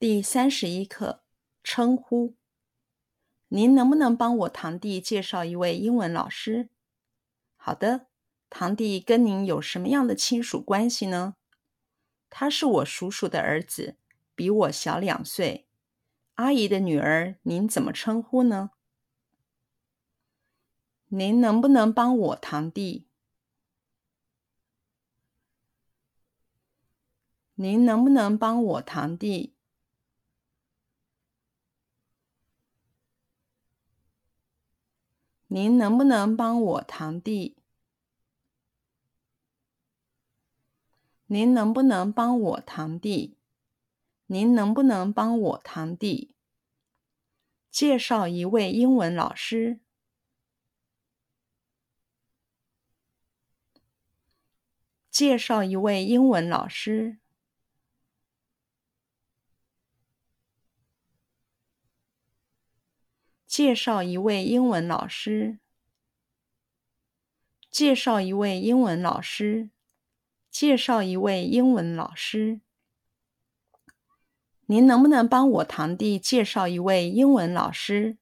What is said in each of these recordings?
第三十一课，称呼。您能不能帮我堂弟介绍一位英文老师？好的，堂弟跟您有什么样的亲属关系呢？他是我叔叔的儿子，比我小两岁。阿姨的女儿，您怎么称呼呢？您能不能帮我堂弟？您能不能帮我堂弟？您能不能帮我堂弟？您能不能帮我堂弟？您能不能帮我堂弟？介绍一位英文老师。介绍一位英文老师。介绍一位英文老师。介绍一位英文老师。介绍一位英文老师。您能不能帮我堂弟介绍一位英文老师？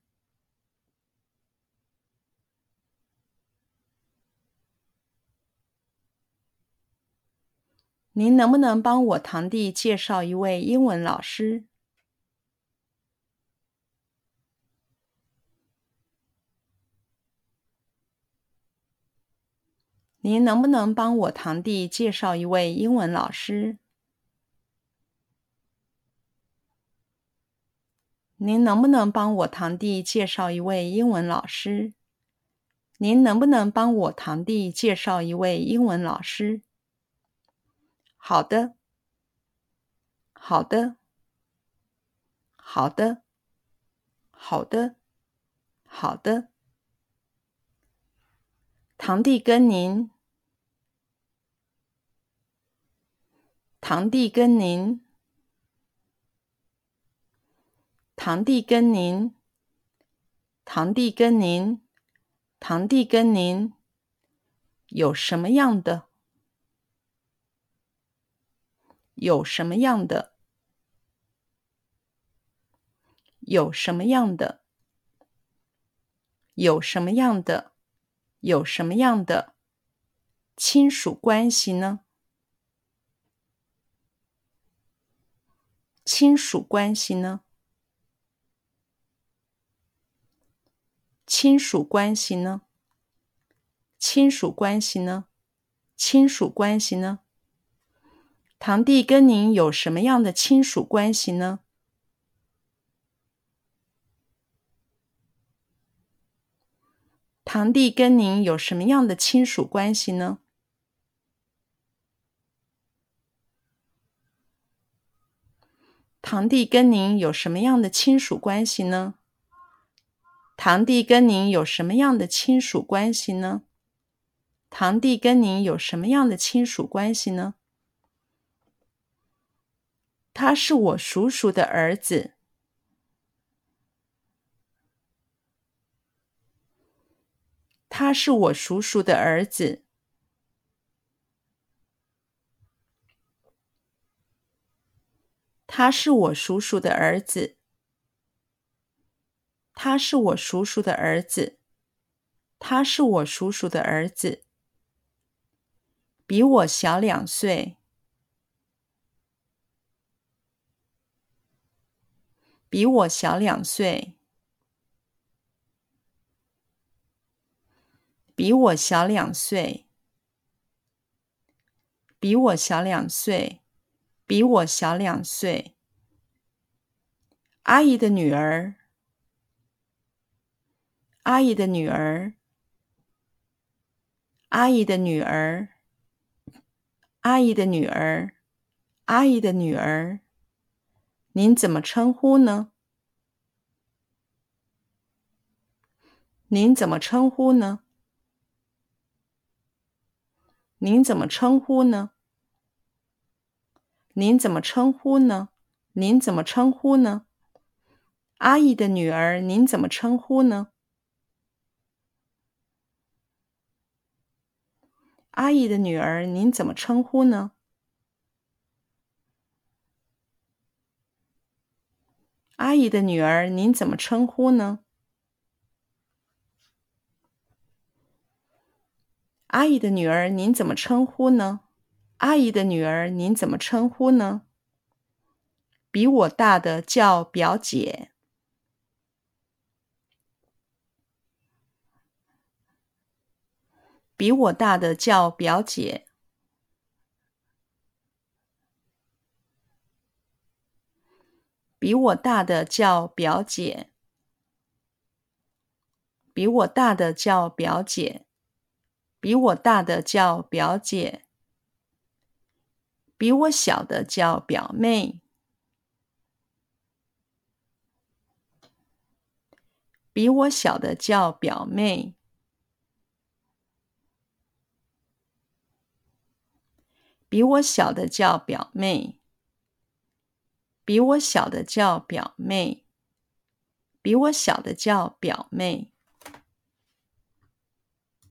您能不能帮我堂弟介绍一位英文老师？您能不能帮我堂弟介绍一位英文老师？您能不能帮我堂弟介绍一位英文老师？您能不能帮我堂弟介绍一位英文老师？好的，好的，好的，好的，好的。堂弟跟您。堂弟跟您，堂弟跟您，堂弟跟您，堂弟跟您，有什么样的？有什么样的？有什么样的？有什么样的？有什么样的亲属关系呢？亲属关系呢？亲属关系呢？亲属关系呢？亲属关系呢？堂弟跟您有什么样的亲属关系呢？堂弟跟您有什么样的亲属关系呢？堂弟跟您有什么样的亲属关系呢？堂弟跟您有什么样的亲属关系呢？堂弟跟您有什么样的亲属关系呢？他是我叔叔的儿子。他是我叔叔的儿子。他是我叔叔的儿子。他是我叔叔的儿子。他是我叔叔的儿子。比我小两岁。比我小两岁。比我小两岁。比我小两岁。比我小两岁，阿姨的女儿，阿姨的女儿，阿姨的女儿，阿姨的女儿，阿姨的女儿，您怎么称呼呢？您怎么称呼呢？您怎么称呼呢？您怎么称呼呢？您怎么称呼呢？阿姨的女儿，您怎么称呼呢？阿姨的女儿，您怎么称呼呢？阿姨的女儿，您怎么称呼呢？阿姨的女儿，您怎么称呼呢？阿姨的女儿，您怎么称呼呢？比我大的叫表姐。比我大的叫表姐。比我大的叫表姐。比我大的叫表姐。比我大的叫表姐。比我小的叫表妹。比我小的叫表妹。比我小的叫表妹。比我小的叫表妹。比我小的叫表妹。